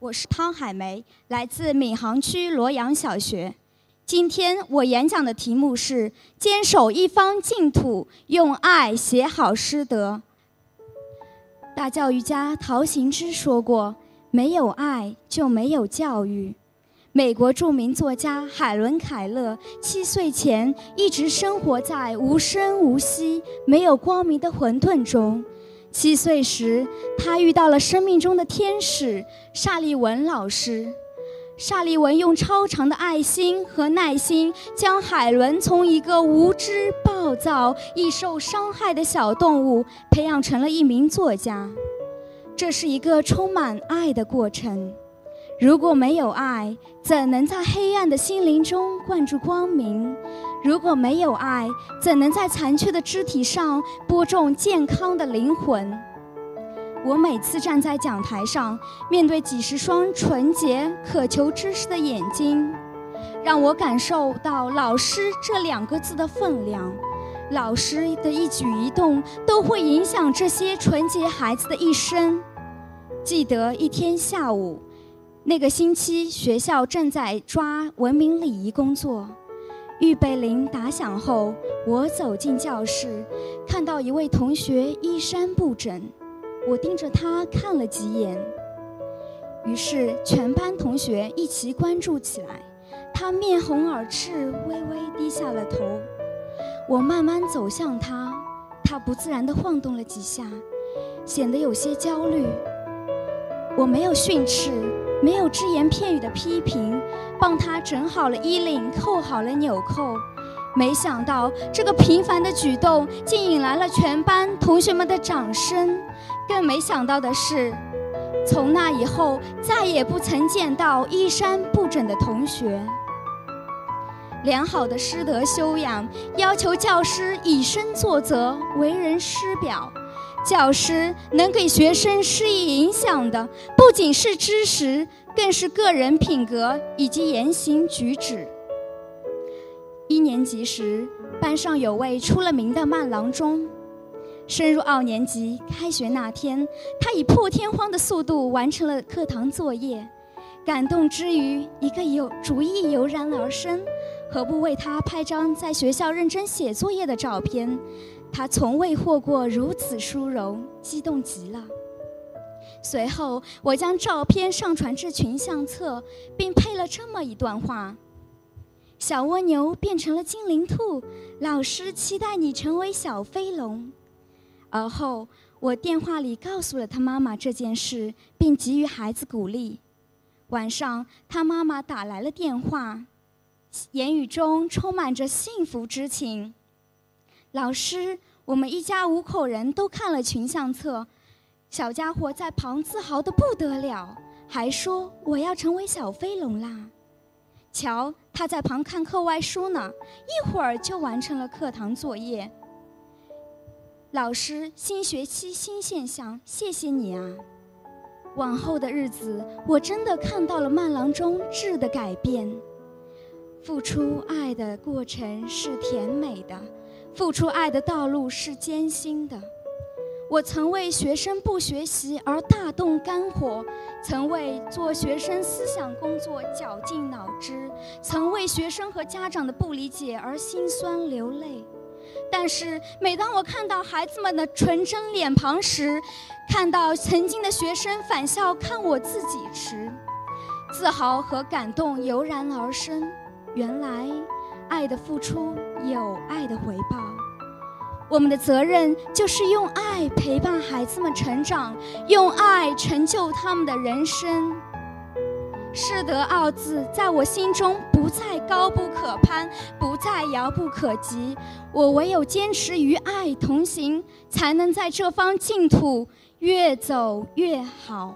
我是汤海梅，来自闵行区罗阳小学。今天我演讲的题目是“坚守一方净土，用爱写好师德”。大教育家陶行知说过：“没有爱，就没有教育。”美国著名作家海伦·凯勒七岁前一直生活在无声无息、没有光明的混沌中。七岁时，他遇到了生命中的天使沙利文老师。沙利文用超长的爱心和耐心，将海伦从一个无知、暴躁、易受伤害的小动物，培养成了一名作家。这是一个充满爱的过程。如果没有爱，怎能在黑暗的心灵中灌注光明？如果没有爱，怎能在残缺的肢体上播种健康的灵魂？我每次站在讲台上，面对几十双纯洁、渴求知识的眼睛，让我感受到“老师”这两个字的分量。老师的一举一动都会影响这些纯洁孩子的一生。记得一天下午。那个星期，学校正在抓文明礼仪工作。预备铃打响后，我走进教室，看到一位同学衣衫不整，我盯着他看了几眼。于是，全班同学一齐关注起来。他面红耳赤，微微低下了头。我慢慢走向他，他不自然地晃动了几下，显得有些焦虑。我没有训斥。没有只言片语的批评，帮他整好了衣领，扣好了纽扣。没想到这个平凡的举动竟引来了全班同学们的掌声。更没想到的是，从那以后再也不曾见到衣衫不整的同学。良好的师德修养要求教师以身作则，为人师表。教师能给学生施以影响的，不仅是知识，更是个人品格以及言行举止。一年级时，班上有位出了名的慢郎中。升入二年级，开学那天，他以破天荒的速度完成了课堂作业。感动之余，一个有主意油然而生：何不为他拍张在学校认真写作业的照片？他从未获过如此殊荣，激动极了。随后，我将照片上传至群相册，并配了这么一段话：“小蜗牛变成了精灵兔，老师期待你成为小飞龙。”而后，我电话里告诉了他妈妈这件事，并给予孩子鼓励。晚上，他妈妈打来了电话，言语中充满着幸福之情。老师，我们一家五口人都看了群相册，小家伙在旁自豪的不得了，还说我要成为小飞龙啦。瞧，他在旁看课外书呢，一会儿就完成了课堂作业。老师，新学期新现象，谢谢你啊！往后的日子，我真的看到了慢郎中质的改变。付出爱的过程是甜美的。付出爱的道路是艰辛的。我曾为学生不学习而大动肝火，曾为做学生思想工作绞尽脑汁，曾为学生和家长的不理解而心酸流泪。但是，每当我看到孩子们的纯真脸庞时，看到曾经的学生返校看我自己时，自豪和感动油然而生。原来。爱的付出有爱的回报，我们的责任就是用爱陪伴孩子们成长，用爱成就他们的人生。师德二字在我心中不再高不可攀，不再遥不可及。我唯有坚持与爱同行，才能在这方净土越走越好。